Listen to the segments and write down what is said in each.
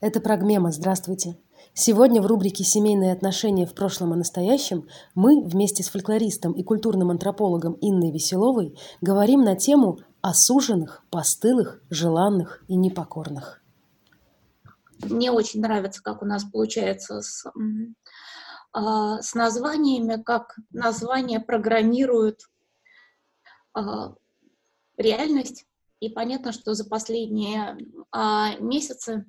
Это Прогмема, здравствуйте. Сегодня в рубрике «Семейные отношения в прошлом и настоящем» мы вместе с фольклористом и культурным антропологом Инной Веселовой говорим на тему осуженных, постылых, желанных и непокорных. Мне очень нравится, как у нас получается с, а, с названиями, как названия программируют а, реальность. И понятно, что за последние а, месяцы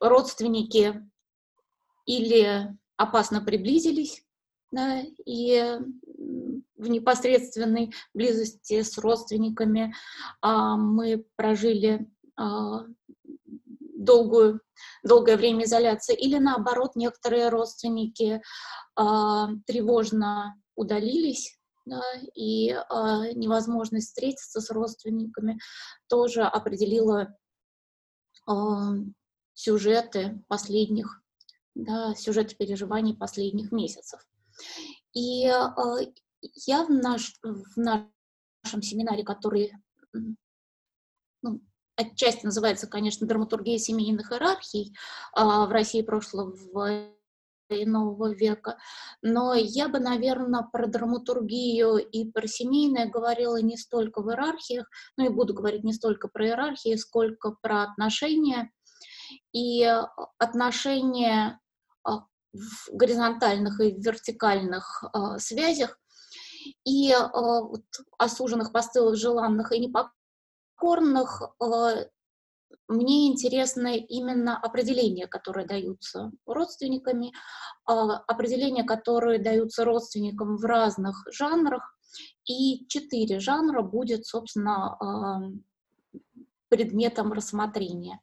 родственники или опасно приблизились, да, и в непосредственной близости с родственниками а, мы прожили а, долгую, долгое время изоляции, или наоборот, некоторые родственники а, тревожно удалились, да, и а, невозможность встретиться с родственниками тоже определила а, сюжеты последних, да, сюжеты переживаний последних месяцев. И э, я в, наш, в нашем семинаре, который ну, отчасти называется, конечно, драматургия семейных иерархий э, в России прошлого и нового века. Но я бы, наверное, про драматургию и про семейное говорила не столько в иерархиях, ну и буду говорить не столько про иерархии, сколько про отношения и э, отношения а, в горизонтальных и вертикальных э, связях, и э, вот, осуженных, постылых, желанных и непокорных, э, мне интересно именно определения, которые даются родственниками, э, определения, которые даются родственникам в разных жанрах, и четыре жанра будет, собственно, предметом рассмотрения.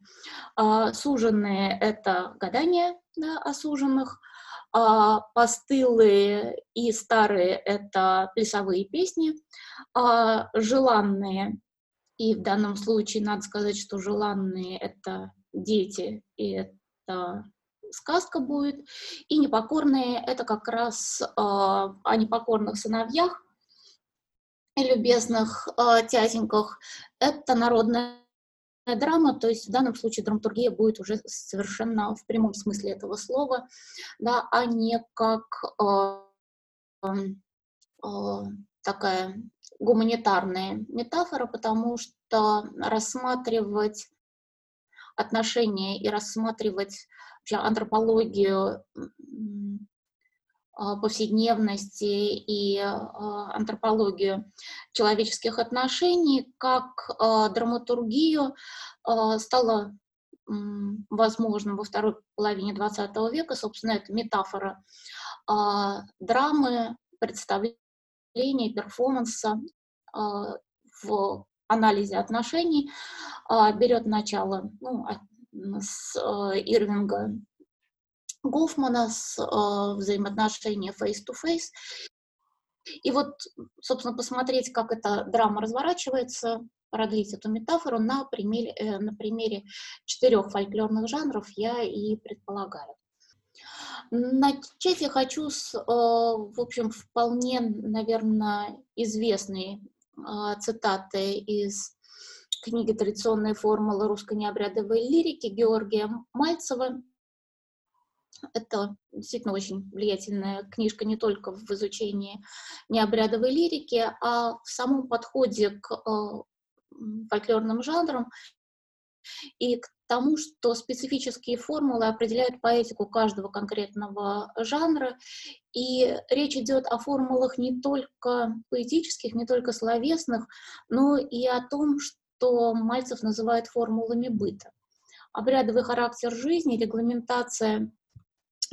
А, суженные — это гадания да, осуженных, а постылые и старые — это плясовые песни, а желанные, и в данном случае надо сказать, что желанные — это дети, и это сказка будет, и непокорные — это как раз э, о непокорных сыновьях любезных э, тятеньках. Это народная драма, то есть в данном случае драматургия будет уже совершенно в прямом смысле этого слова, да, а не как э, э, такая гуманитарная метафора, потому что рассматривать отношения и рассматривать вообще антропологию повседневности и а, антропологию человеческих отношений как а, драматургию стало возможным во второй половине XX века. Собственно, это метафора драмы, представления, перформанса в анализе отношений берет начало ну, с Ирвинга Гофмана с э, взаимоотношения face-to-face. И вот, собственно, посмотреть, как эта драма разворачивается, продлить эту метафору на примере, э, на примере четырех фольклорных жанров я и предполагаю. Начать я хочу с, э, в общем, вполне, наверное, известной э, цитаты из книги «Традиционные формулы русской необрядовой лирики» Георгия Мальцева, это действительно очень влиятельная книжка не только в изучении необрядовой лирики, а в самом подходе к э, фольклорным жанрам и к тому, что специфические формулы определяют поэтику каждого конкретного жанра, и речь идет о формулах не только поэтических, не только словесных, но и о том, что Мальцев называет формулами быта. Обрядовый характер жизни, регламентация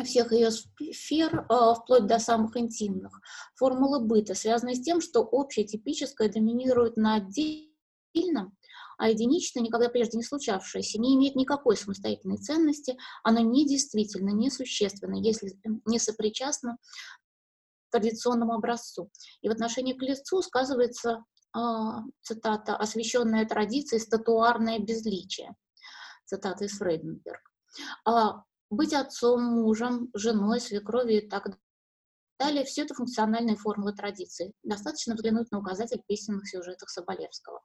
всех ее сфер, а, вплоть до самых интимных. Формулы быта связаны с тем, что общее типическое доминирует на отдельном, а единичное, никогда прежде не случавшееся, не имеет никакой самостоятельной ценности, оно недействительно, несущественно, если не сопричастно традиционному образцу. И в отношении к лицу сказывается, э, цитата, «освященная традицией статуарное безличие», цитата из Фрейденберг. А, быть отцом, мужем, женой, свекровью и так далее. Все это функциональные формулы традиции. Достаточно взглянуть на указатель песенных сюжетов Соболевского.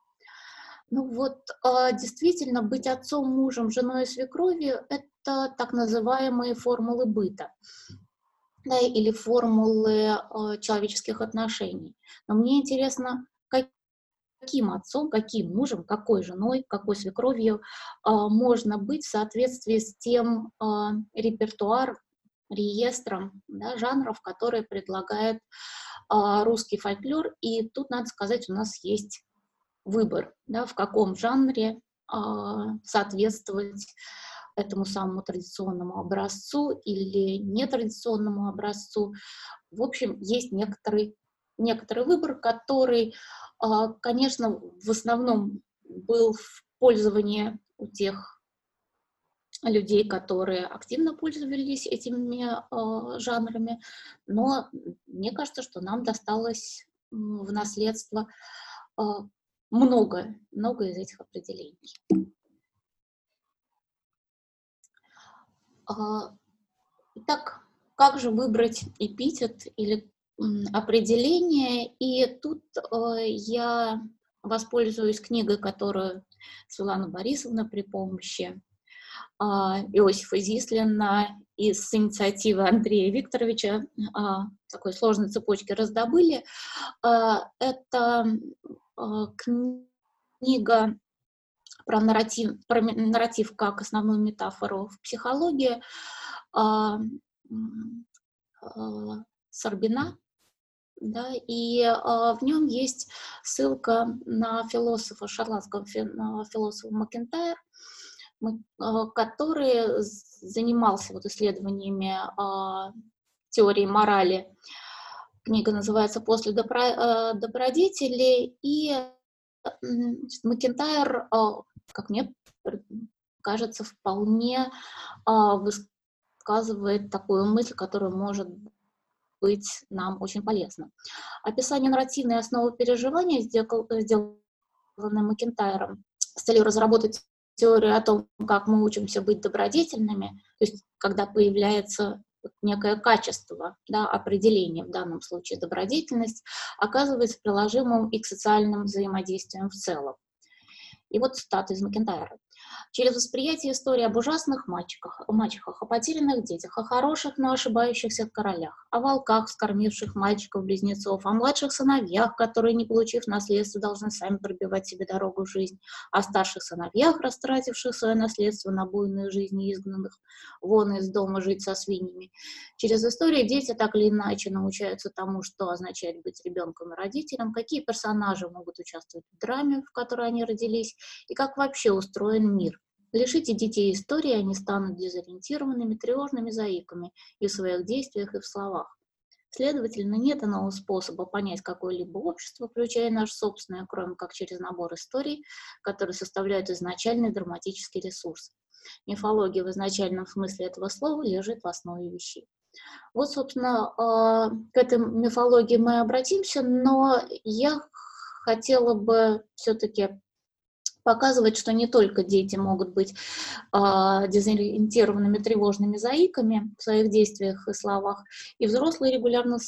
Ну вот, а, действительно, быть отцом, мужем, женой и свекровью – это так называемые формулы быта да, или формулы а, человеческих отношений. Но мне интересно, каким отцом, каким мужем, какой женой, какой свекровью а, можно быть в соответствии с тем репертуаром, реестром да, жанров, которые предлагает русский фольклор. И тут, надо сказать, у нас есть выбор, да, в каком жанре а, соответствовать этому самому традиционному образцу или нетрадиционному образцу. В общем, есть некоторый, некоторый выбор, который, а, конечно, в основном был в пользовании у тех людей, которые активно пользовались этими э, жанрами, но мне кажется, что нам досталось в наследство э, много, много из этих определений. А, итак, как же выбрать эпитет или определение? И тут э, я воспользуюсь книгой, которую Светлана Борисовна при помощи а, Иосифа Зислина и с инициативы Андрея Викторовича а, такой сложной цепочки раздобыли. Это а, книга про нарратив, про нарратив как основную метафору в психологии Сорбина, да, и а, в нем есть ссылка на философа, шотландского философа Макентайр, а, который занимался вот исследованиями а, теории морали. Книга называется «После добро, э, добродетели», и Макентайр, э, как мне кажется, вполне э, высказывает такую мысль, которая может быть нам очень полезна. Описание нарративной основы переживания, сделанное Макентайром, с целью разработать теорию о том, как мы учимся быть добродетельными, то есть когда появляется некое качество, да, определение, в данном случае добродетельность, оказывается приложимым и к социальным взаимодействиям в целом. И вот цитата из Макентайра через восприятие истории об ужасных мальчиках, мачехах, о потерянных детях, о хороших, но ошибающихся королях, о волках, скормивших мальчиков-близнецов, о младших сыновьях, которые, не получив наследство, должны сами пробивать себе дорогу в жизнь, о старших сыновьях, растративших свое наследство на буйную жизнь и изгнанных вон из дома жить со свиньями. Через историю дети так или иначе научаются тому, что означает быть ребенком и родителем, какие персонажи могут участвовать в драме, в которой они родились, и как вообще устроен мир. Лишите детей истории, они станут дезориентированными, тревожными заиками и в своих действиях, и в словах. Следовательно, нет иного способа понять какое-либо общество, включая наш собственное, кроме как через набор историй, которые составляют изначальный драматический ресурс. Мифология в изначальном смысле этого слова лежит в основе вещей. Вот, собственно, а, к этой мифологии мы обратимся, но я хотела бы все-таки показывать, что не только дети могут быть э, дезориентированными тревожными заиками в своих действиях и словах, и взрослые регулярно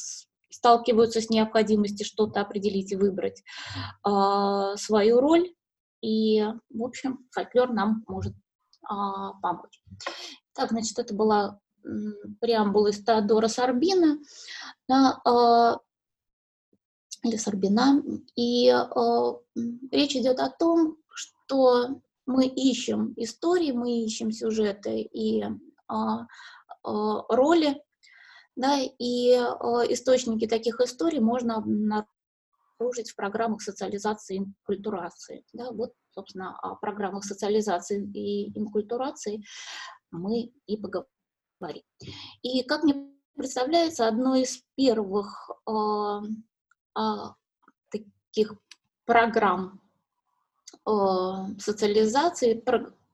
сталкиваются с необходимостью что-то определить и выбрать э, свою роль. И, в общем, фольклор нам может э, помочь. Так, значит, это была преамбула из Теодора Сарбина. Да, э, или Сарбина. И э, речь идет о том, что мы ищем истории, мы ищем сюжеты и а, а, роли, да, и а, источники таких историй можно обнаружить в программах социализации и инкультурации. Да, вот, собственно, о программах социализации и инкультурации мы и поговорим. И как мне представляется, одной из первых э, э, таких программ социализации,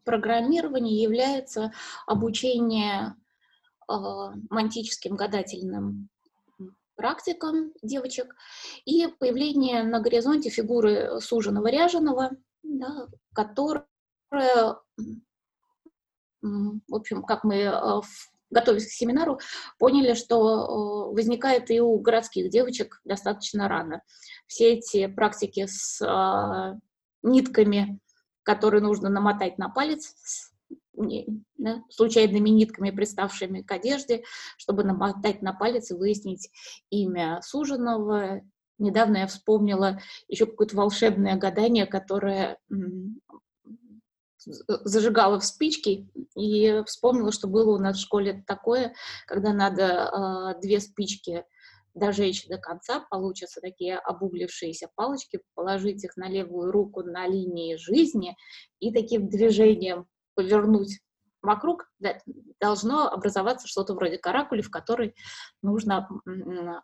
программирования является обучение э, мантическим гадательным практикам девочек и появление на горизонте фигуры суженого ряженого, да, которая, в общем, как мы э, готовясь к семинару, поняли, что возникает и у городских девочек достаточно рано. Все эти практики с нитками который нужно намотать на палец да, случайными нитками, приставшими к одежде, чтобы намотать на палец и выяснить имя суженого. Недавно я вспомнила еще какое-то волшебное гадание, которое зажигала в спички и вспомнила, что было у нас в школе такое, когда надо э, две спички дожечь до конца, получатся такие обуглившиеся палочки, положить их на левую руку на линии жизни и таким движением повернуть вокруг, должно образоваться что-то вроде каракули, в которой нужно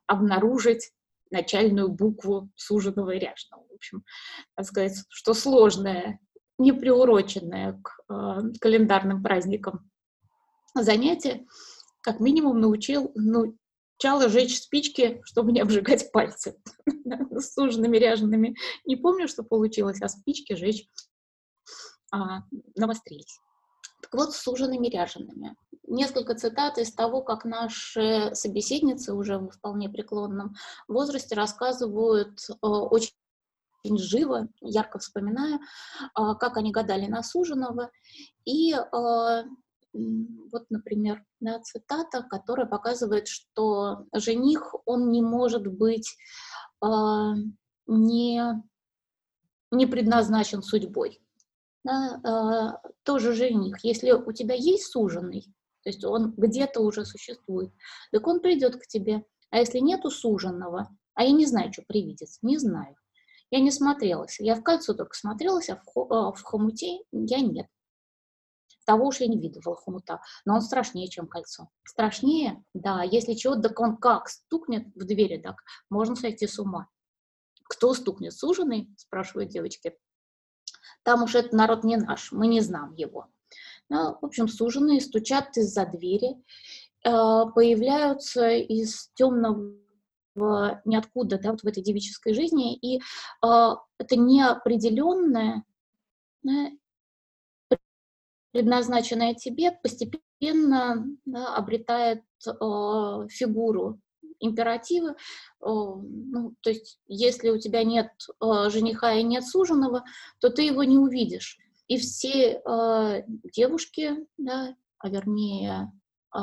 обнаружить начальную букву суженого и ряжного. В общем, так сказать, что сложное, не приуроченное к э, календарным праздникам занятие, как минимум научил, ну, Чала жечь спички, чтобы не обжигать пальцы с суженными, ряжеными. Не помню, что получилось, а спички жечь а, навострились. Так вот, с суженными ряжеными. Несколько цитат из того, как наши собеседницы уже в вполне преклонном возрасте рассказывают э, очень живо, ярко вспоминая, э, как они гадали на суженого. И э, вот, например, да, цитата, которая показывает, что жених, он не может быть э, не, не предназначен судьбой. Да, э, тоже жених. Если у тебя есть суженый, то есть он где-то уже существует, так он придет к тебе. А если нету суженного, а я не знаю, что привидится, не знаю. Я не смотрелась. Я в кольцо только смотрелась, а в, в хомуте я нет. Того уж я не видывала хомута, но он страшнее, чем кольцо. Страшнее? Да, если чего, так он как стукнет в двери, так можно сойти с ума. Кто стукнет? Суженый? Спрашивают девочки. Там уж этот народ не наш, мы не знаем его. Ну, в общем, суженые стучат из-за двери, а, появляются из темного ниоткуда, да, вот в этой девической жизни, и э, это неопределенное, предназначенное тебе, постепенно да, обретает э, фигуру императивы. Э, ну, то есть, если у тебя нет э, жениха и нет суженого, то ты его не увидишь. И все э, девушки, да, а вернее э,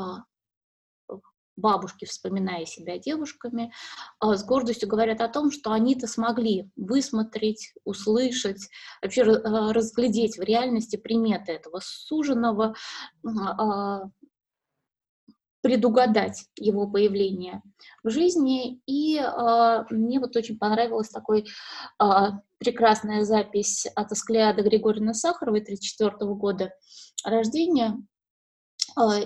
бабушки, вспоминая себя девушками, а, с гордостью говорят о том, что они-то смогли высмотреть, услышать, вообще а, разглядеть в реальности приметы этого суженого, а, предугадать его появление в жизни. И мне вот очень понравилась такой прекрасная запись от Асклеада Григорьевны Сахаровой 1934 года рождения,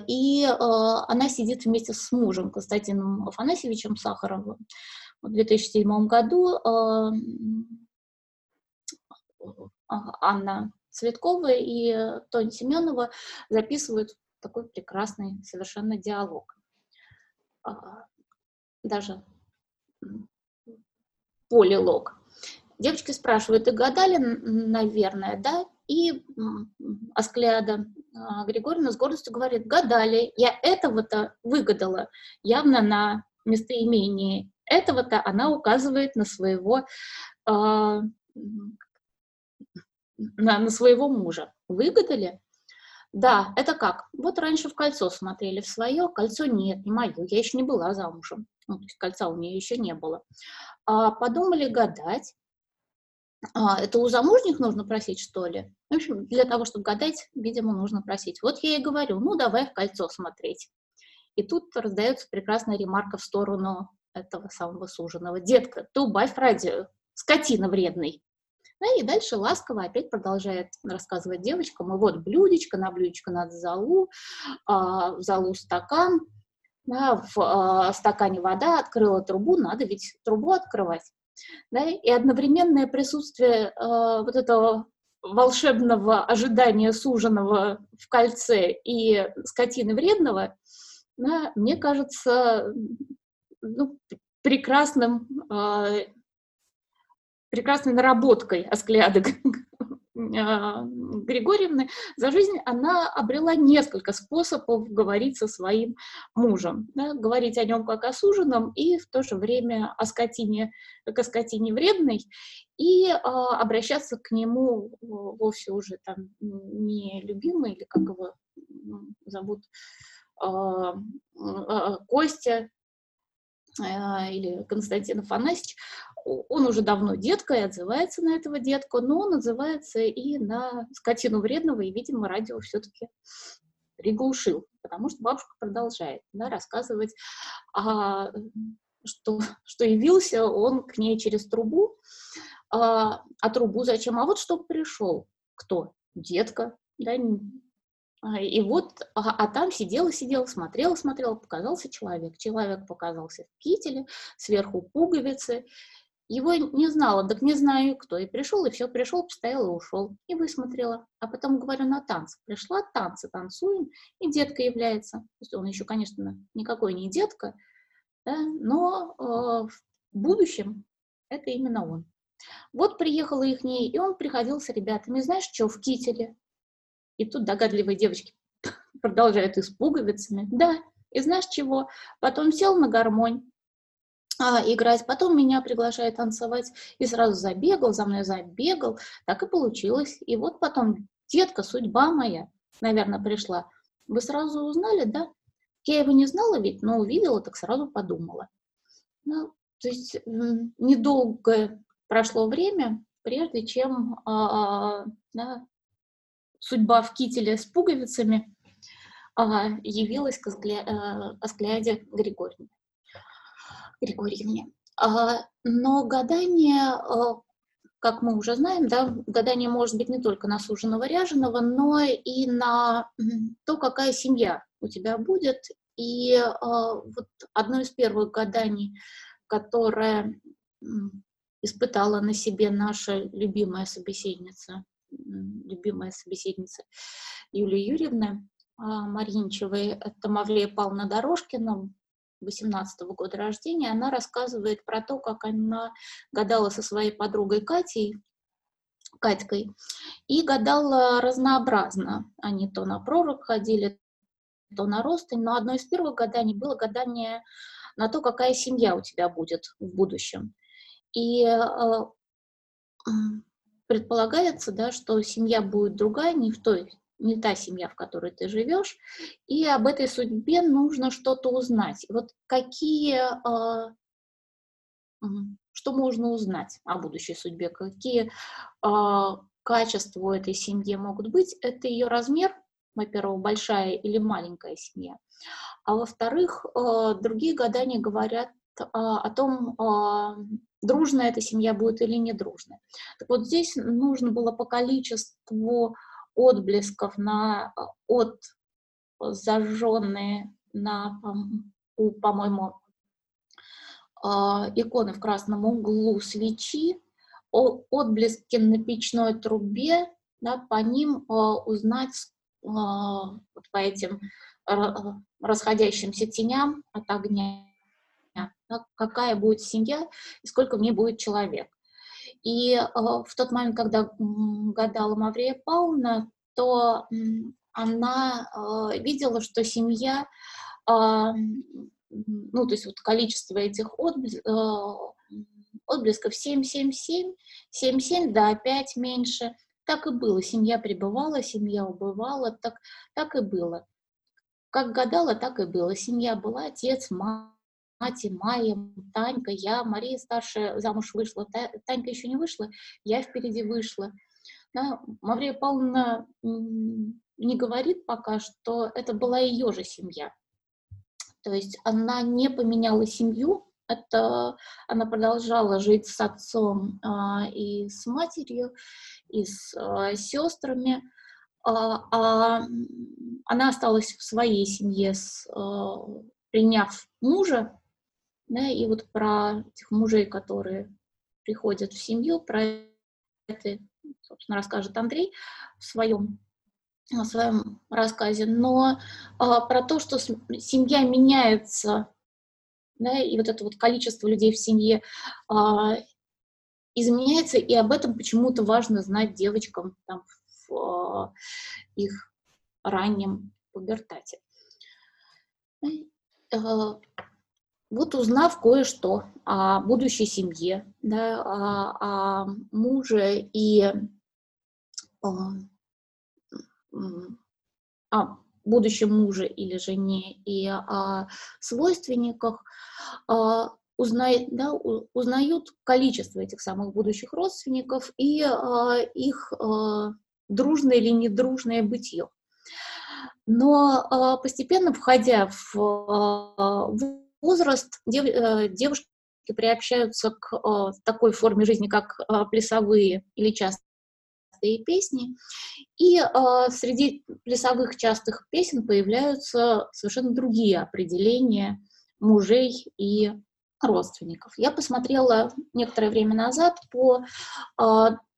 и а, она сидит вместе с мужем Константином Афанасьевичем Сахаровым. В 2007 году а, Анна Цветкова и Тоня Семенова записывают такой прекрасный совершенно диалог. Даже полилог. Девочки спрашивают, и гадали, наверное, да? И Асклеада а, Григорьевна с гордостью говорит, гадали, я этого-то выгадала, явно на местоимении этого-то она указывает на своего, э, на, на своего мужа. Выгадали? Да, это как? Вот раньше в кольцо смотрели в свое, кольцо нет, не мое, я еще не была замужем, ну, то есть кольца у нее еще не было. А, подумали гадать, а, это у замужних нужно просить, что ли? В общем, для того, чтобы гадать, видимо, нужно просить. Вот я и говорю, ну, давай в кольцо смотреть. И тут раздается прекрасная ремарка в сторону этого самого суженого. Детка, ты убавь радио, скотина вредный. Ну и дальше ласково опять продолжает рассказывать девочкам. И вот блюдечко, на блюдечко надо залу, а, в залу стакан, да, в а, стакане вода, открыла трубу, надо ведь трубу открывать да, и одновременное присутствие э, вот этого волшебного ожидания суженого в кольце и скотины вредного, да, мне кажется, ну, прекрасным, э, прекрасной наработкой а, Григорьевны за жизнь она обрела несколько способов говорить со своим мужем. Да, говорить о нем как о суженом и в то же время о скотине, как о скотине вредной, и а, обращаться к нему вовсе уже там не любимый, или как его зовут, а, а, Костя, а, или Константин Афанасьевич, он уже давно детка и отзывается на этого детку, но он отзывается и на скотину вредного, и, видимо, радио все-таки приглушил, потому что бабушка продолжает да, рассказывать, а, что, что явился он к ней через трубу, а, а трубу зачем? А вот что пришел. Кто? Детка, да, а, и вот, а, а там сидела, сидела, смотрела, смотрела, показался человек. Человек показался в кителе, сверху пуговицы. Его не знала, так не знаю кто. И пришел, и все, пришел, постоял и ушел. И высмотрела. А потом, говорю, на танцы. Пришла, танцы танцуем, и детка является. То есть он еще, конечно, никакой не детка, да, но э, в будущем это именно он. Вот приехала их ней, и он приходил с ребятами. Знаешь, что, в кителе? И тут догадливые девочки продолжают и с пуговицами. Да, и знаешь чего? Потом сел на гармонь, а, играть, потом меня приглашает танцевать, и сразу забегал, за мной забегал, так и получилось. И вот потом, детка, судьба моя, наверное, пришла. Вы сразу узнали, да? Я его не знала ведь, но увидела, так сразу подумала. Ну, то есть недолго прошло время, прежде чем а, да, судьба в кителе с пуговицами а, явилась к э, Григорьевне. Григорьевне. А, но гадание, а, как мы уже знаем, да, гадание может быть не только на суженого ряженого, но и на то, какая семья у тебя будет. И вот одно из первых гаданий, которое испытала на себе наша любимая собеседница любимая собеседница Юлии Юрьевны а, Маринчевой, это Мавлея Павловна Дорожкина, 18 -го года рождения, она рассказывает про то, как она гадала со своей подругой Катей, Катькой, и гадала разнообразно. Они то на пророк ходили, то на ростень, но одно из первых гаданий было гадание на то, какая семья у тебя будет в будущем. И э, предполагается, да, что семья будет другая, не в той, не та семья, в которой ты живешь, и об этой судьбе нужно что-то узнать. Вот какие, э, что можно узнать о будущей судьбе, какие э, качества у этой семьи могут быть, это ее размер, во-первых, большая или маленькая семья, а во-вторых, э, другие гадания говорят о том, дружная эта семья будет или не дружная. Так вот здесь нужно было по количеству отблесков на, от зажженные на, у, по-моему, а, иконы в красном углу свечи, отблески на печной трубе, да, по ним а, узнать а, вот по этим расходящимся теням от огня какая будет семья и сколько в ней будет человек. И э, в тот момент, когда гадала Маврия Павловна, то она э, видела, что семья, э, ну, то есть вот количество этих отблесков, отблесков 7, 7, 7, 7, 7, да, опять меньше. Так и было. Семья пребывала, семья убывала, так, так и было. Как гадала, так и было. Семья была, отец, мать, Мати, Майя, Танька, я, Мария старшая замуж вышла, Танька еще не вышла, я впереди вышла. Да, Маврия Павловна не говорит пока, что это была ее же семья. То есть она не поменяла семью, это она продолжала жить с отцом а, и с матерью, и с а, сестрами, а, а она осталась в своей семье, с, а, приняв мужа, да, и вот про этих мужей, которые приходят в семью, про это, собственно, расскажет Андрей в своем, в своем рассказе, но а, про то, что семья меняется, да, и вот это вот количество людей в семье а, изменяется, и об этом почему-то важно знать девочкам там, в их раннем пубертате. Вот узнав кое-что о будущей семье, да, о, о муже и о, о будущем муже или жене и о свойственниках, а, узнает, да, узнают количество этих самых будущих родственников и а, их а, дружное или недружное бытие. Но постепенно, входя в возраст, дев, э, девушки приобщаются к такой форме жизни, как плясовые или частые песни. И э, среди плясовых частых песен появляются совершенно другие определения мужей и родственников. Я посмотрела некоторое время назад по э,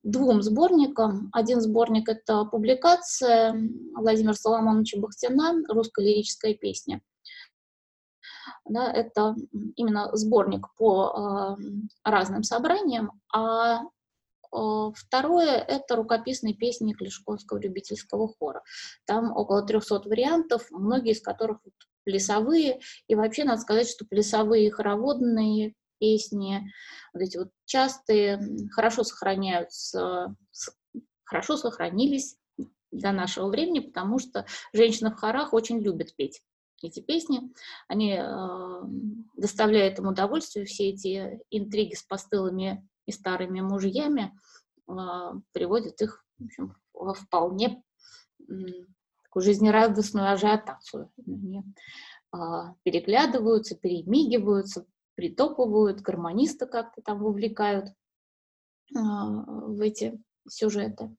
двум сборникам. Один сборник — это публикация Владимира Соломоновича Бахтина «Русская лирическая песня». Да, это именно сборник по э, разным собраниям, а второе – это рукописные песни Клешковского любительского хора. Там около 300 вариантов, многие из которых плясовые. И вообще надо сказать, что плясовые хороводные песни, вот эти вот частые, хорошо сохраняются, хорошо сохранились до нашего времени, потому что женщины в хорах очень любят петь эти песни. Они э, доставляют им удовольствие, все эти интриги с постылыми и старыми мужьями а, приводит их в общем, во вполне такую жизнерадостную ажиотацию. Они а, переглядываются, перемигиваются, притопывают, гармониста как-то там вовлекают а, в эти сюжеты.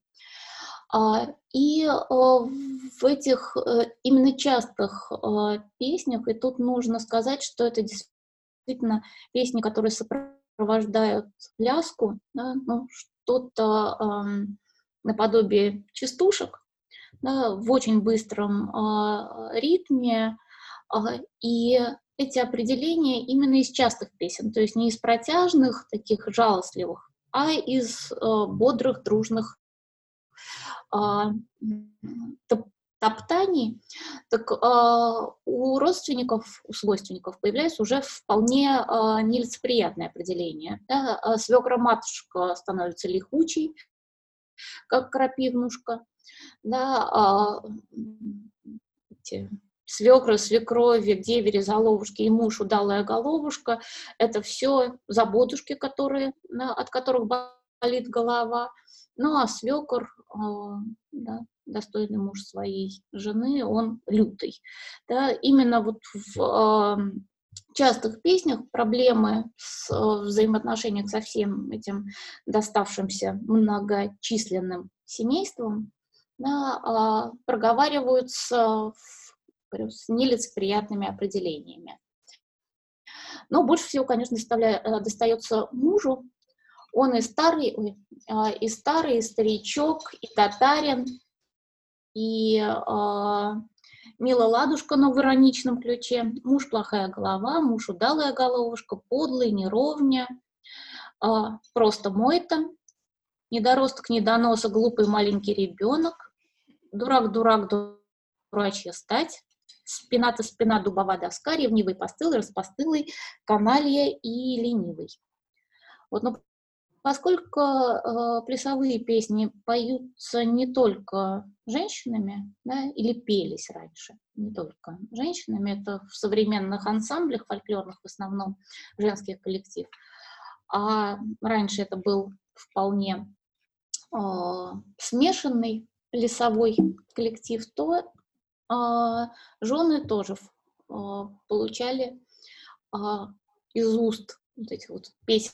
И в этих э, именно частых песнях, и тут нужно сказать, что это действительно песни, которые сопровождают пляску, да, ну, что-то э, наподобие частушек, да, в очень быстром э, ритме, э, и эти определения именно из частых песен, то есть не из протяжных, таких жалостливых, а из э, бодрых, дружных э, топтаний, так э, у родственников, у свойственников появляется уже вполне э, нелицеприятное определение. Да? А Свекра-матушка становится лихучей, как крапивнушка. Да? Э, эти свекры, свекрови, девери, заловушки и муж удалая головушка – это все заботушки, которые, от которых болит голова. Ну а свекор, да, достойный муж своей жены, он лютый. Да, именно вот в э, частых песнях проблемы с э, взаимоотношением со всем этим доставшимся многочисленным семейством да, э, проговариваются в, с нелицеприятными определениями. Но больше всего, конечно, доставля, достается мужу. Он и старый, и старый, и старичок, и татарин, и э, Мила Ладушка, но в ироничном ключе. Муж плохая голова, муж удалая головушка, подлый, неровня, э, просто мой-то, недоросток, недоноса, глупый маленький ребенок, дурак, дурак, дурачья стать, спина-то спина, дубова доска, ревнивый постылый, распостылый, каналья и ленивый. Вот, ну, Поскольку э, плясовые песни поются не только женщинами, да, или пелись раньше, не только женщинами, это в современных ансамблях фольклорных в основном женских коллектив, а раньше это был вполне э, смешанный плясовой коллектив, то э, жены тоже э, получали э, из уст вот этих вот песен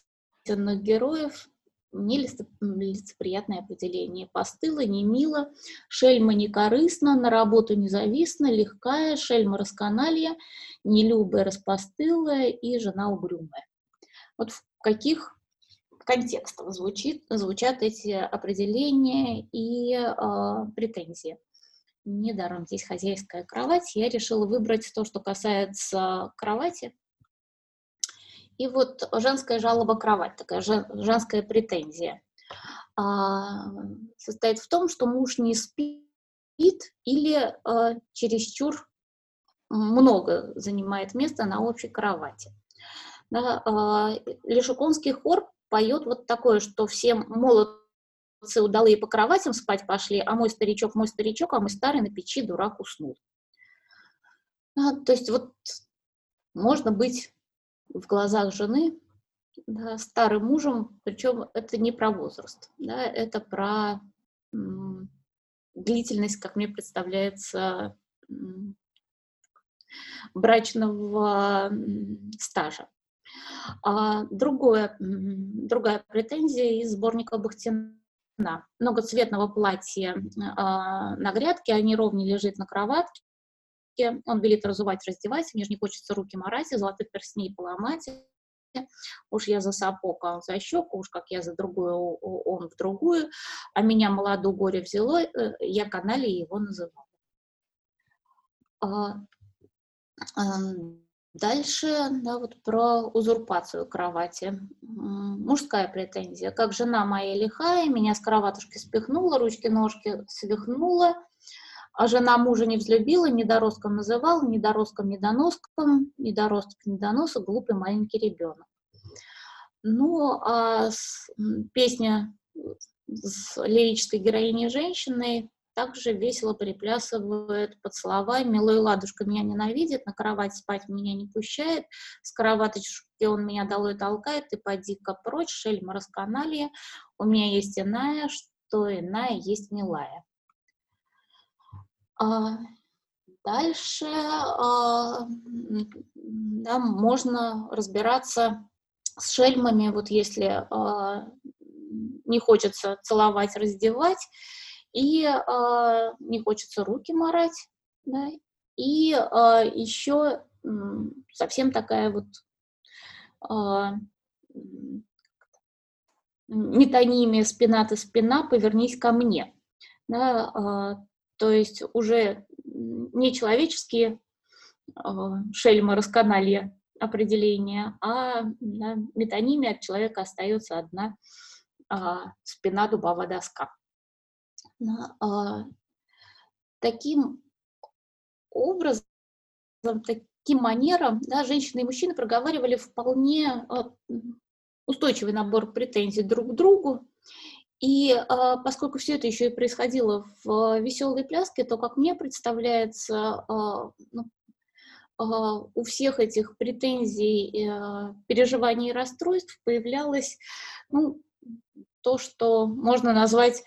истинных героев нелицеприятное определение. Постыла, не мило, шельма не корыстна, на работу независна, легкая, шельма расканалья, нелюбая, распостылая и жена угрюмая. Вот в каких контекстах звучит, звучат эти определения и э, претензии. Недаром здесь хозяйская кровать. Я решила выбрать то, что касается кровати, и вот женская жалоба кровать, такая женская претензия, а, состоит в том, что муж не спит или а, чересчур много занимает места на общей кровати. А, Лешуконский хор поет вот такое, что всем молодцы удалые по кроватям спать пошли, а мой старичок, мой старичок, а мой старый на печи дурак уснул. То есть вот можно быть в глазах жены да, старым мужем, причем это не про возраст, да, это про м, длительность, как мне представляется, м, брачного стажа. А другое, другая претензия из сборника Бахтина. Многоцветного платья а, на грядке, а не ровно лежит на кроватке. Он велит разувать, раздевать, мне же не хочется руки морать, и золотых перстней поломать. Уж я за сапог, а он за щеку, уж как я за другую, он в другую. А меня молоду горе взяло, э, я канали его называла. А, Дальше, да, вот про узурпацию кровати. Мужская претензия. Как жена моя лихая, меня с кроватушки спихнула, ручки-ножки свихнула, а жена мужа не взлюбила, недоростком называла, недоростком недоноском, недоросток недоносок, глупый маленький ребенок. Ну, а с, песня с лирической героиней женщины также весело приплясывает под слова «Милой ладушка меня ненавидит, на кровать спать меня не пущает, с кроваточки он меня долой толкает, и поди-ка прочь, шельма расканалье, у меня есть иная, что иная есть милая». А, дальше а, да, можно разбираться с шельмами, вот если а, не хочется целовать, раздевать, и не хочется руки морать, да, и еще совсем такая вот метонимия спина то спина, повернись ко мне. Да, то есть уже нечеловеческие э, шельмы расканалья определения, а да, метонимия от человека остается одна э, спина дубовая доска. А, таким образом, таким манером, да, женщины и мужчины проговаривали вполне а, устойчивый набор претензий друг к другу. И а, поскольку все это еще и происходило в веселой пляске, то, как мне представляется, ну, у всех этих претензий, переживаний и расстройств появлялось ну, то, что можно назвать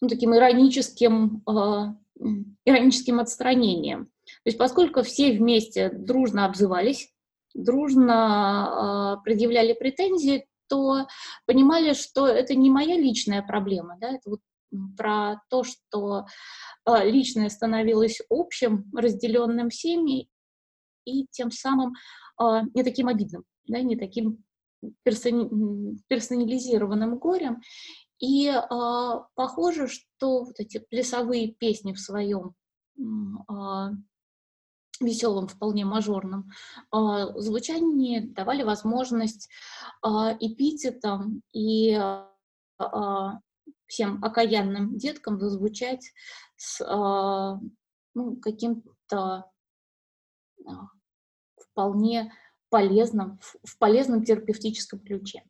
ну, таким ироническим, э, ироническим отстранением. То есть поскольку все вместе дружно обзывались, дружно э, предъявляли претензии, то понимали, что это не моя личная проблема, да, это вот про то, что э, личное становилось общим, разделенным всеми, и тем самым э, не таким обидным, да, не таким персонализированным горем. И э, похоже, что вот эти плясовые песни в своем э, а, веселом, вполне мажорном э, звучании давали возможность э, эпитетам и э, всем окаянным деткам зазвучать с ну, каким-то вполне полезным, в полезном терапевтическом ключе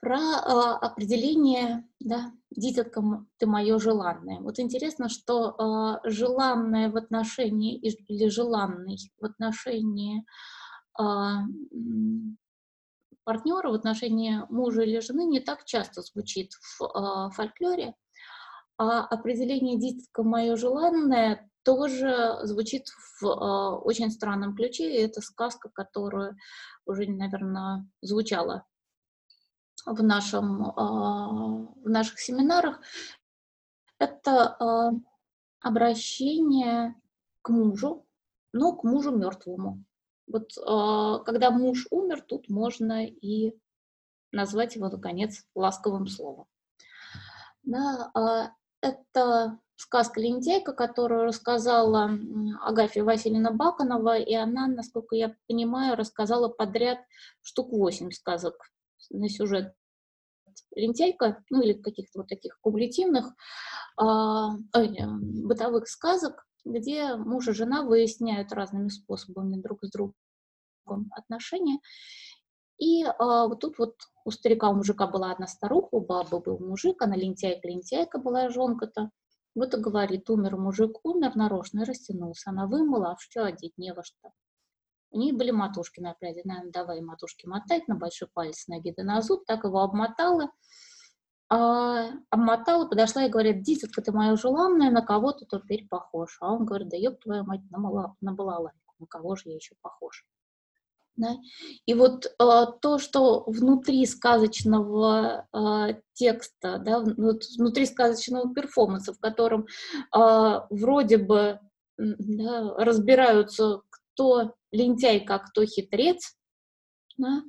про э, определение, да, дитятка ты мое желанное. Вот интересно, что э, желанное в отношении или желанный в отношении э, партнера, в отношении мужа или жены не так часто звучит в э, фольклоре, а определение дитятка мое желанное тоже звучит в э, очень странном ключе, и это сказка, которая уже, наверное, звучала в, нашем, а, в наших семинарах, это а, обращение к мужу, но к мужу мертвому. Вот а, когда муж умер, тут можно и назвать его, наконец, ласковым словом. Да, это сказка «Лентяйка», которую рассказала Агафья Васильевна Баканова, и она, насколько я понимаю, рассказала подряд штук восемь сказок на сюжет лентяйка, ну или каких-то вот таких кумулятивных а, э, бытовых сказок, где муж и жена выясняют разными способами друг с другом отношения. И а, вот тут вот у старика, у мужика была одна старуха, у бабы был мужик, она лентяйка, лентяйка была жонка-то. Вот и говорит, умер мужик, умер нарочно и растянулся. Она вымыла, а что одеть, не во что. У нее были матушки на пряди. Наверное, давай матушки мотать на большой палец ноги да на зуб. Так его обмотала. А, обмотала, подошла и говорит, дитятка, ты моя желанная, на кого ты теперь похож? А он говорит, да ёб твою мать, на, мала, на балалайку, на кого же я еще похож? Да? И вот э, то, что внутри сказочного э, текста, да, внутри сказочного перформанса, в котором э, вроде бы да, разбираются, кто лентяйка, а кто хитрец, да,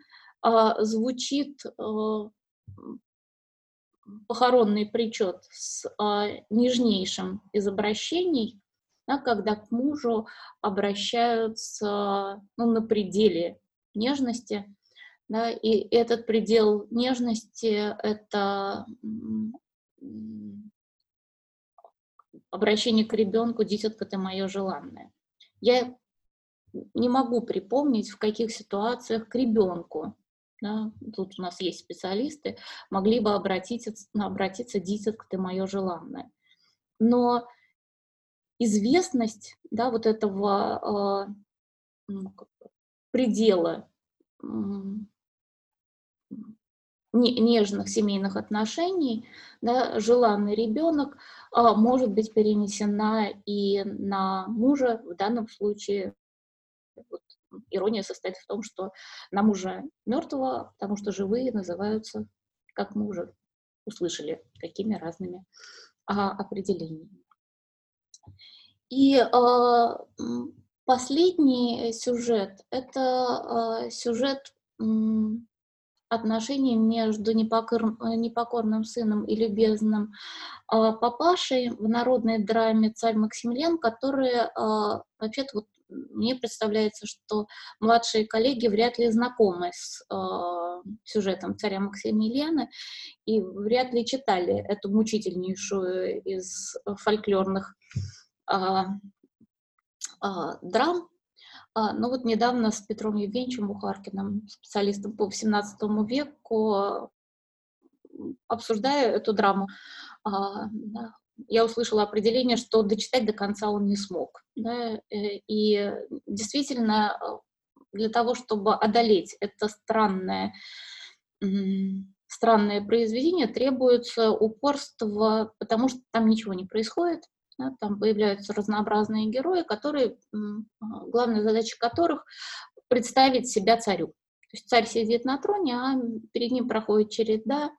э, звучит э, похоронный причет с э, нежнейшим из обращений, да, когда к мужу обращаются ну, на пределе нежности, да, и этот предел нежности — это обращение к ребенку «дитятка, ты мое желанное». Я не могу припомнить, в каких ситуациях к ребенку, да, тут у нас есть специалисты, могли бы обратиться, обратиться «дитятка, ты мое желанное». Но известность да, вот этого э, предела нежных семейных отношений, да, желанный ребенок а, может быть перенесена и на мужа, в данном случае вот, ирония состоит в том, что на мужа мертвого, потому что живые называются, как мы уже услышали, какими разными а, определениями. И а, последний сюжет – это а, сюжет отношений между непокор, непокорным сыном и любезным а, папашей в народной драме «Царь Максимилиан», которые, а, вообще-то, вот мне представляется, что младшие коллеги вряд ли знакомы с э, сюжетом царя Максимилиана и вряд ли читали эту мучительнейшую из фольклорных э, э, драм. А, но вот недавно с Петром Евгеньевичем Бухаркиным, специалистом по XVII веку, обсуждая эту драму, я услышала определение, что дочитать до конца он не смог. Да? Э, и действительно, э, для того, чтобы одолеть это странное, странное произведение, требуется упорство, потому что там ничего не происходит. Да? Там появляются разнообразные герои, которые, главная задача которых представить себя царю. То есть царь сидит на троне, а перед ним проходит череда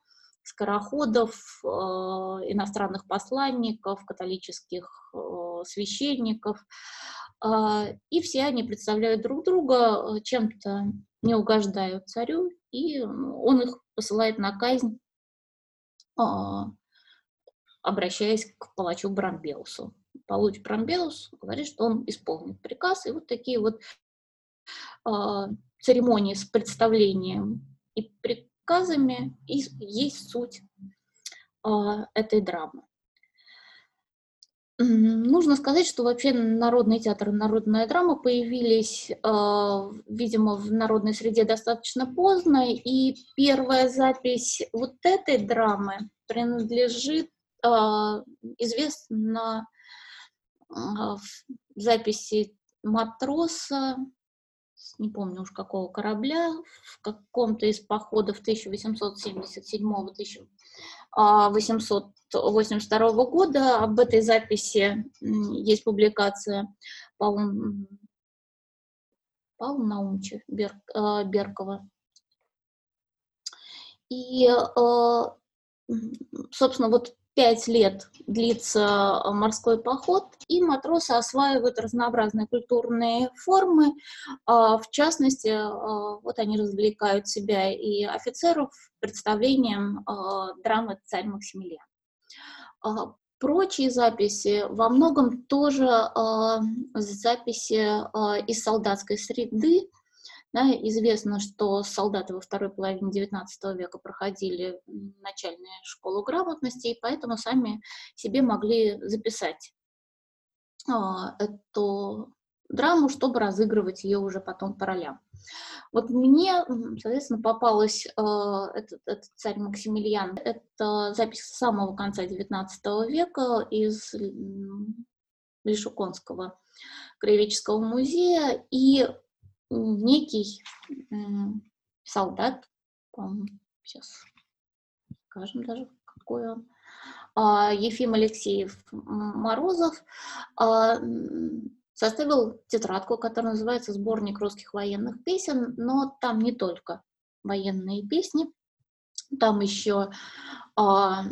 скороходов, э, иностранных посланников, католических э, священников. Э, и все они представляют друг друга, чем-то не угождают царю, и он их посылает на казнь, обращаясь к палачу Брамбеусу. Палач Брамбеус говорит, что он исполнит приказ, и вот такие вот церемонии с представлением и рассказами и есть суть э, этой драмы. Нужно сказать, что вообще народный театр и народная драма появились, э, видимо, в народной среде достаточно поздно, и первая запись вот этой драмы принадлежит э, известно э, записи матроса не помню уж какого корабля, в каком-то из походов 1877-1882 года. Об этой записи есть публикация Павла, Павла Наумча Бер, э, Беркова. И, э, собственно, вот пять лет длится э, морской поход, и матросы осваивают разнообразные культурные формы. А, в частности, э, вот они развлекают себя и офицеров представлением э, драмы «Царь Максимилиан». А, Прочие записи во многом тоже записи из солдатской среды. Да, известно, что солдаты во второй половине XIX века проходили начальную школу грамотности, и поэтому сами себе могли записать э, эту драму, чтобы разыгрывать ее уже потом по ролям. Вот мне, соответственно, попалась э, этот, этот царь Максимилиан. Это запись самого конца XIX века из Лишуконского краеведческого музея, и некий солдат, сейчас скажем даже, какой он, э, Ефим Алексеев Морозов, э, составил тетрадку, которая называется «Сборник русских военных песен», но там не только военные песни, там еще а,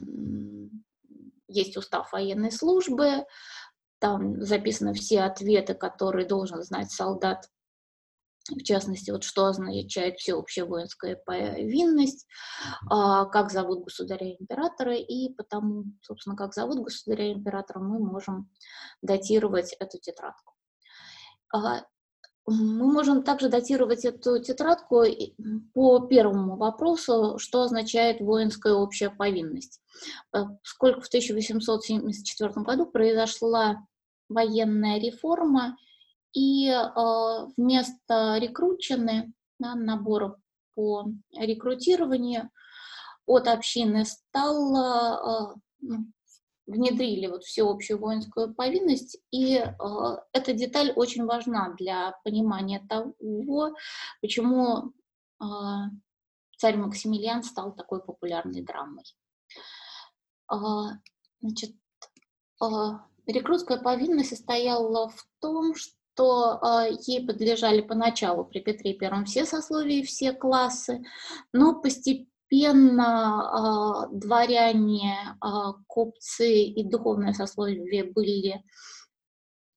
есть устав военной службы, там записаны все ответы, которые должен знать солдат, в частности, вот что означает всеобщая воинская повинность, а, как зовут государя-императора, и потому, собственно, как зовут государя-императора, мы можем датировать эту тетрадку. А, мы можем также датировать эту тетрадку по первому вопросу, что означает воинская общая повинность. Э, сколько в 1874 году произошла военная реформа, и а, вместо рекручены, да, набора по рекрутированию от общины стал а, ну, внедрили вот всеобщую воинскую повинность, и э, эта деталь очень важна для понимания того, почему э, царь Максимилиан стал такой популярной драмой. Э, значит, э, рекрутская повинность состояла в том, что э, ей подлежали поначалу при Петре I все сословия и все классы, но постепенно э, дворяне, э, купцы и духовное сословие были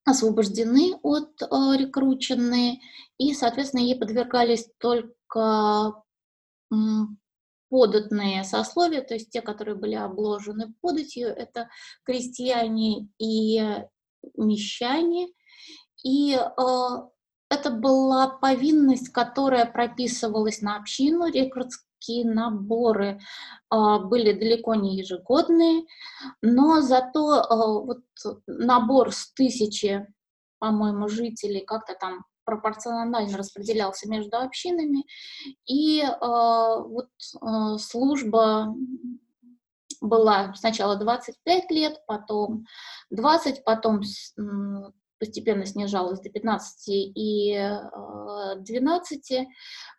освобождены от э, рекрученные, и, соответственно, ей подвергались только податные сословия, то есть те, которые были обложены податью, это крестьяне и мещане, и э, это была повинность, которая прописывалась на общину, рекрутская такие наборы а, были далеко не ежегодные, но зато а, вот набор с тысячи, по-моему, жителей как-то там пропорционально распределялся между общинами, и а, вот служба была сначала 25 лет, потом 20, потом постепенно снижалась до 15 и 12. Э,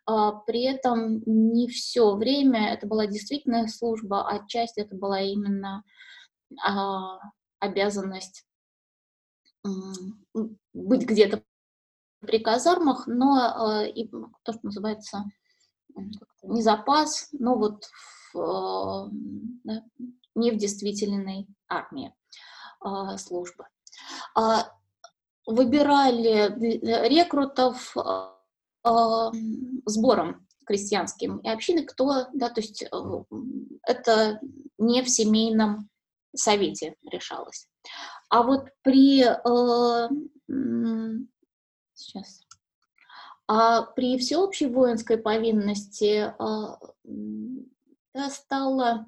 а, при этом не все время это была действительная служба, а часть это была именно а, обязанность быть где-то при казармах, но э, и то, что называется не запас, но вот в, да, не в действительной армии а, службы выбирали рекрутов э, сбором крестьянским и общины, кто, да, то есть э, это не в семейном совете решалось. А вот при э, сейчас, а при всеобщей воинской повинности да, стало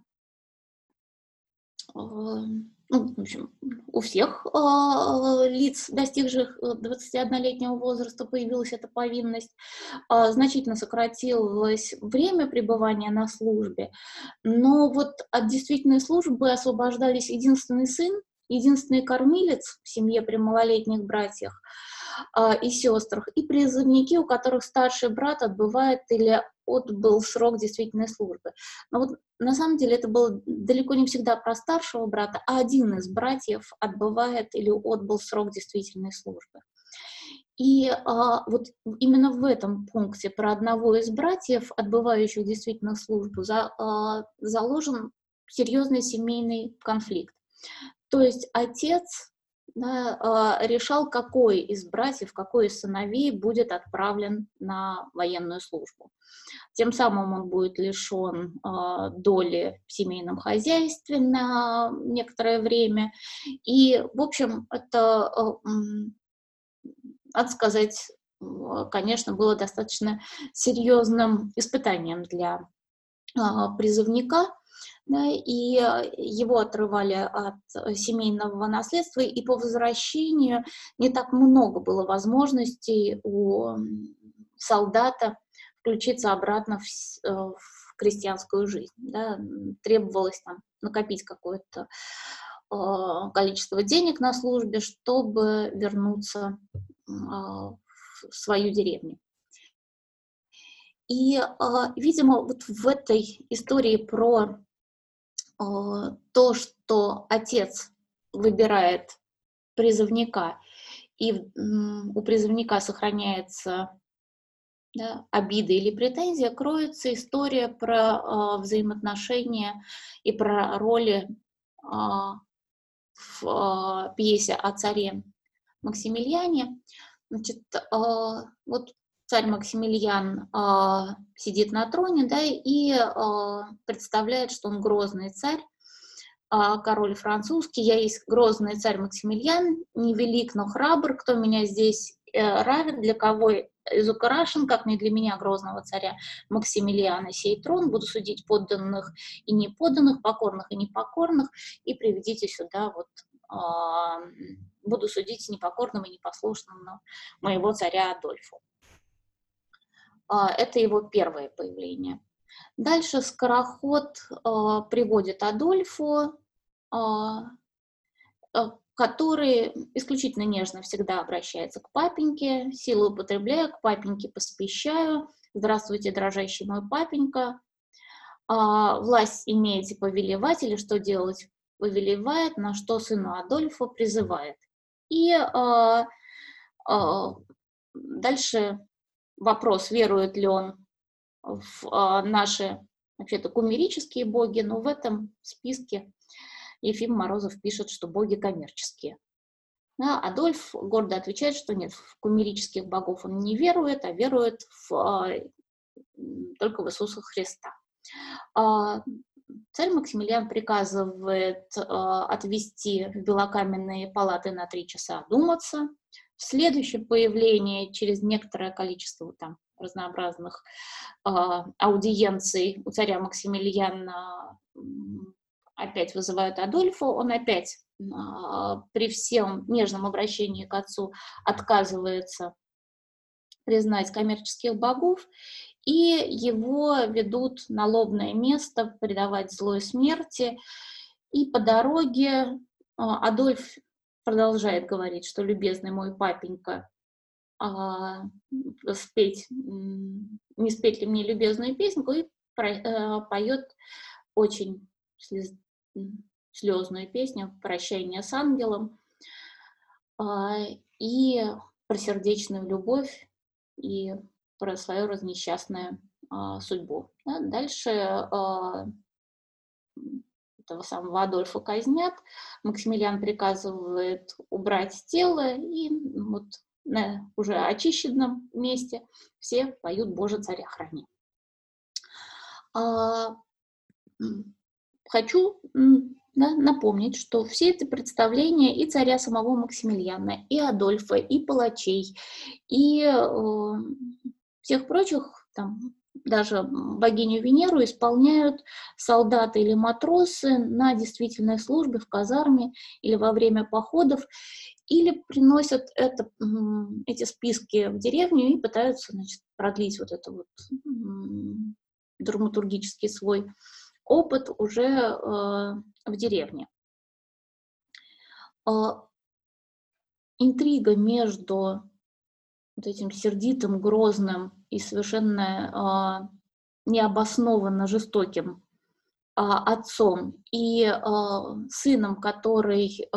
ну, в общем, у всех э, лиц, достигших 21-летнего э, возраста, появилась эта повинность, э, значительно сократилось время пребывания на службе, но вот от действительной службы освобождались единственный сын, единственный кормилец в семье при малолетних братьях э, и сестрах, и призывники, у которых старший брат отбывает или отбыл срок действительной службы. Но вот на самом деле это было далеко не всегда про старшего брата, а один из братьев отбывает или отбыл срок действительной службы. И а, вот именно в этом пункте про одного из братьев, отбывающих действительно службу, за, а, заложен серьезный семейный конфликт. То есть отец да, решал, какой из братьев, какой из сыновей будет отправлен на военную службу. Тем самым он будет лишен доли в семейном хозяйстве на некоторое время. И, в общем, это, надо сказать, конечно, было достаточно серьезным испытанием для призывника, да, и э, его отрывали от э, семейного наследства, и по возвращению не так много было возможностей у коллегата включиться обратно в, э, в крестьянскую жизнь. Да. Требовалось там накопить какое-то э, количество денег на службе, чтобы вернуться э, в свою деревню. И, видимо, вот в этой истории про а, то, что отец выбирает призывника, и у призывника сохраняется да, обида или претензия, кроется история про э, взаимоотношения и про роли э, в э, пьесе о царе Максимилиане. Значит, э, вот царь Максимилиан э, сидит на троне, да, и э, представляет, что он грозный царь, э, король французский, я есть грозный царь Максимилиан, невелик, но храбр, кто меня здесь э, равен, для кого изукрашен, как не для меня, грозного царя Максимилиана, сей трон, буду судить подданных и неподданных, покорных и непокорных, и приведите сюда вот буду судить непокорным и непослушным моего царя Адольфу. А, это его первое появление. Дальше скороход а, приводит Адольфу, а, который исключительно нежно всегда обращается к папеньке, силу употребляю, к папеньке поспещаю. Здравствуйте, дрожащий мой папенька. Власть имеете повелевателя, что делать повелевает, на что сыну Адольфа призывает. И дальше вопрос, верует ли он в а, наши вообще-то кумерические боги, но в этом списке Ефим Морозов пишет, что боги коммерческие. Да, Адольф гордо отвечает, что нет, в кумерических богов он не верует, а верует в, а, только в Иисуса Христа. А, царь Максимилиан приказывает а, отвести в белокаменные палаты на три часа думаться, в следующем появлении, через некоторое количество там, разнообразных э, аудиенций у царя Максимилиана опять вызывают Адольфа, он опять э, при всем нежном обращении к отцу отказывается признать коммерческих богов, и его ведут на лобное место, предавать злой смерти, и по дороге Адольф продолжает говорить, что любезный мой папенька, а, спеть, не спеть ли мне любезную песенку, и про, а, поет очень слез, слезную песню «Прощание с ангелом» а, и про сердечную любовь и про свою разнесчастную а, судьбу. Да? Дальше а, этого самого Адольфа казнят, Максимилиан приказывает убрать тело, и вот на уже очищенном месте все поют «Боже, царя храни». А, хочу да, напомнить, что все эти представления и царя самого Максимилиана, и Адольфа, и палачей, и э, всех прочих там даже богиню Венеру исполняют солдаты или матросы на действительной службе в казарме или во время походов, или приносят это, эти списки в деревню и пытаются значит, продлить вот это вот драматургический свой опыт уже э, в деревне. Э, интрига между вот этим сердитым, грозным и совершенно э, необоснованно жестоким э, отцом и э, сыном, который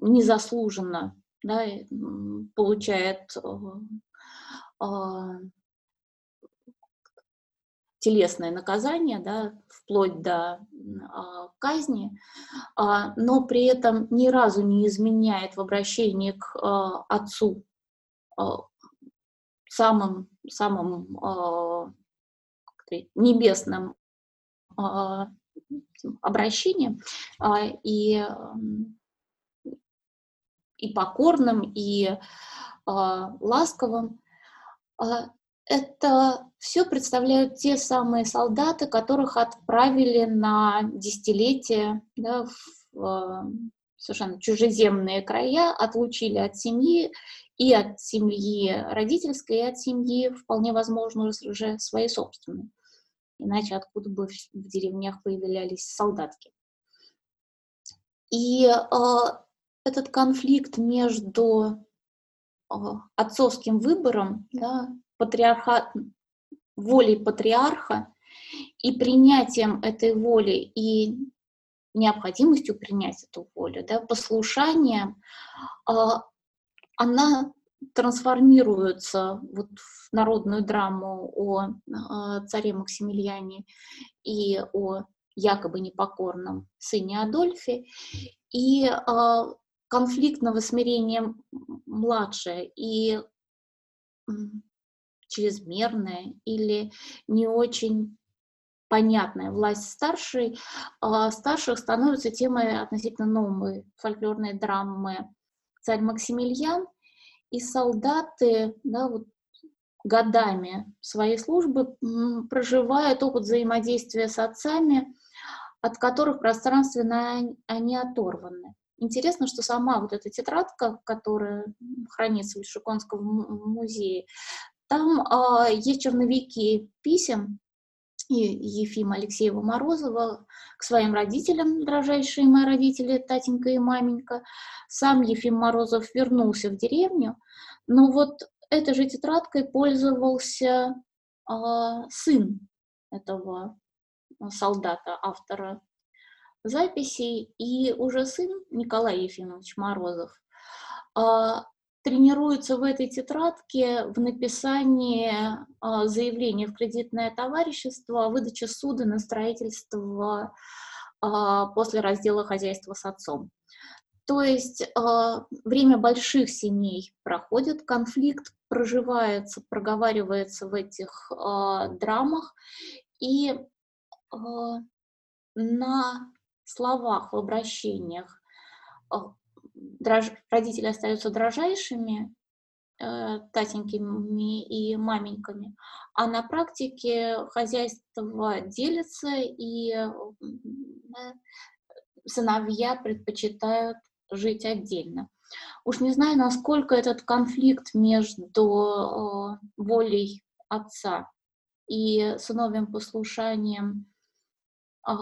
незаслуженно да, получает телесное наказание, да, вплоть до а, казни, а, но при этом ни разу не изменяет в обращении к а, отцу а, самым, самым а, небесным а, обращением а, и, и покорным, и ласковым. Это все представляют те самые солдаты, которых отправили на десятилетия да, в э, совершенно чужеземные края, отлучили от семьи и от семьи родительской, и от семьи, вполне возможно, уже своей собственной. Иначе откуда бы в деревнях появлялись солдатки. И э, этот конфликт между э, отцовским выбором да, патриарха, волей патриарха и принятием этой воли и необходимостью принять эту волю, да, послушанием, а, она трансформируется вот в народную драму о а, царе Максимилиане и о якобы непокорном сыне Адольфе, и а, конфликтного смирения младшее и чрезмерная или не очень понятная власть старшей, а старших становится темой относительно новой фольклорной драмы «Царь Максимилиан», и солдаты да, вот, годами своей службы проживают опыт взаимодействия с отцами, от которых пространственно они оторваны. Интересно, что сама вот эта тетрадка, которая хранится в Шиконском музее, там а, есть черновики писем Ефима Алексеева Морозова к своим родителям, дрожайшие мои родители, татенька и маменька. Сам Ефим Морозов вернулся в деревню, но вот этой же тетрадкой пользовался а, сын этого солдата, автора записей, и уже сын Николай Ефимович Морозов а, тренируется в этой тетрадке в написании а, заявления в кредитное товарищество о выдаче суда на строительство а, после раздела хозяйства с отцом. То есть а, время больших семей проходит, конфликт проживается, проговаривается в этих драмах, и на словах, в обращениях дрож... родители остаются дрожайшими, э, татенькими и маменьками, а на практике хозяйство делится, и э, сыновья предпочитают жить отдельно. Уж не знаю, насколько этот конфликт между э, волей отца и сыновьим послушанием э,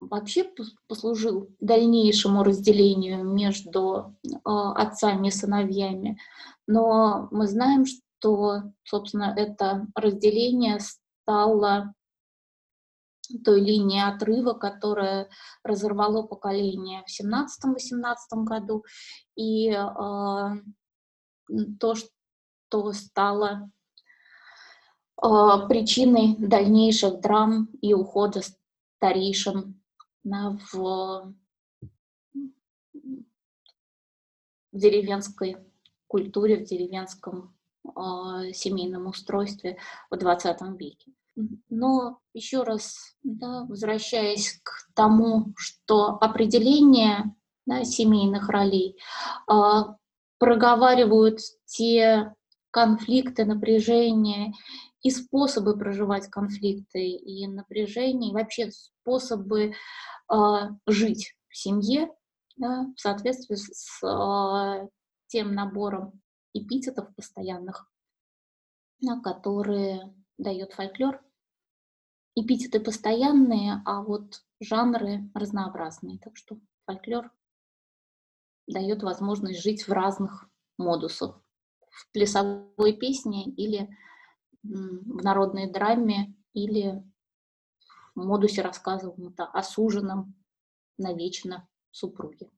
вообще послужил дальнейшему разделению между а, отцами и сыновьями. Но мы знаем, что, собственно, это разделение стало той линией отрыва, которая разорвало поколение в 17-18 году, и э, то, что стало э, причиной дальнейших драм и ухода старейшин в, в деревенской культуре, в деревенском э, семейном устройстве в 20 веке. Но еще раз, да, возвращаясь к тому, что определение да, семейных ролей э, проговаривают те конфликты, напряжения и способы проживать конфликты и напряжения, и вообще способы а, жить в семье да, в соответствии с а, тем набором эпитетов постоянных, да, которые дает фольклор. Эпитеты постоянные, а вот жанры разнообразные. Так что фольклор дает возможность жить в разных модусах. В плясовой песне или в народной драме, или модусе рассказывал о суженом навечно супруге.